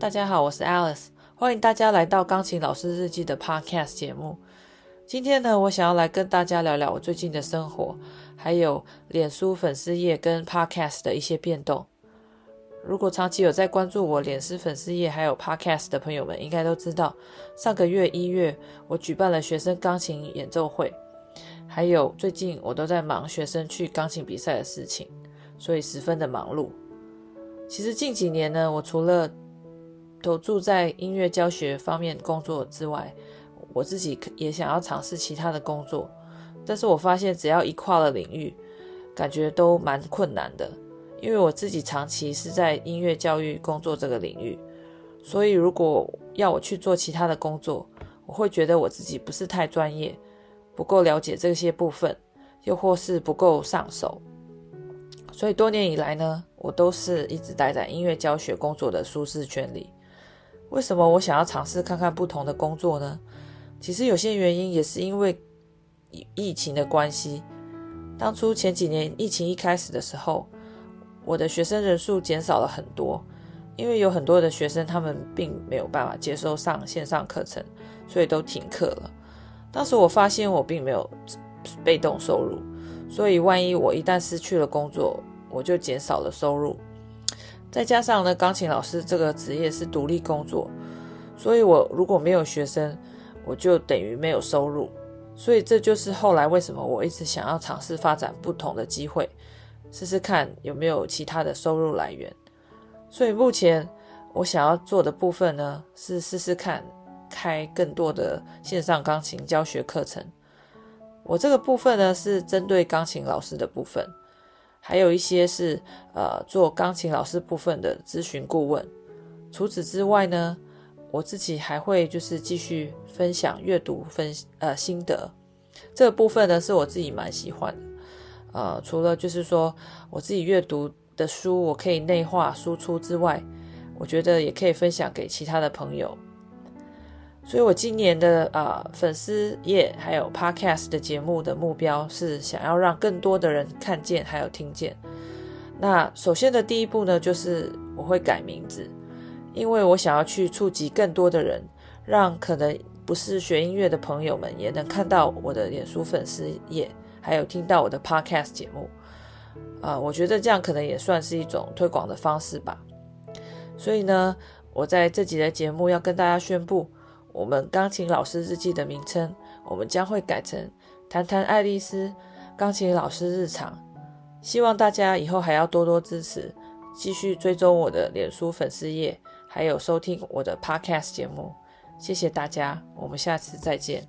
大家好，我是 Alice，欢迎大家来到钢琴老师日记的 Podcast 节目。今天呢，我想要来跟大家聊聊我最近的生活，还有脸书粉丝页跟 Podcast 的一些变动。如果长期有在关注我脸书粉丝页还有 Podcast 的朋友们，应该都知道，上个月一月我举办了学生钢琴演奏会，还有最近我都在忙学生去钢琴比赛的事情，所以十分的忙碌。其实近几年呢，我除了投注在音乐教学方面工作之外，我自己也想要尝试其他的工作，但是我发现只要一跨了领域，感觉都蛮困难的。因为我自己长期是在音乐教育工作这个领域，所以如果要我去做其他的工作，我会觉得我自己不是太专业，不够了解这些部分，又或是不够上手。所以多年以来呢，我都是一直待在音乐教学工作的舒适圈里。为什么我想要尝试看看不同的工作呢？其实有些原因也是因为疫情的关系。当初前几年疫情一开始的时候，我的学生人数减少了很多，因为有很多的学生他们并没有办法接受上线上课程，所以都停课了。当时我发现我并没有被动收入，所以万一我一旦失去了工作，我就减少了收入，再加上呢，钢琴老师这个职业是独立工作，所以我如果没有学生，我就等于没有收入。所以这就是后来为什么我一直想要尝试发展不同的机会，试试看有没有其他的收入来源。所以目前我想要做的部分呢，是试试看开更多的线上钢琴教学课程。我这个部分呢，是针对钢琴老师的部分。还有一些是呃做钢琴老师部分的咨询顾问。除此之外呢，我自己还会就是继续分享阅读分呃心得。这个部分呢是我自己蛮喜欢的。呃，除了就是说我自己阅读的书我可以内化输出之外，我觉得也可以分享给其他的朋友。所以，我今年的啊、粉丝页还有 Podcast 的节目的目标是想要让更多的人看见还有听见。那首先的第一步呢，就是我会改名字，因为我想要去触及更多的人，让可能不是学音乐的朋友们也能看到我的脸书粉丝页，还有听到我的 Podcast 节目。啊、我觉得这样可能也算是一种推广的方式吧。所以呢，我在这集的节目要跟大家宣布。我们钢琴老师日记的名称，我们将会改成谈谈爱丽丝钢琴老师日常。希望大家以后还要多多支持，继续追踪我的脸书粉丝页，还有收听我的 Podcast 节目。谢谢大家，我们下次再见。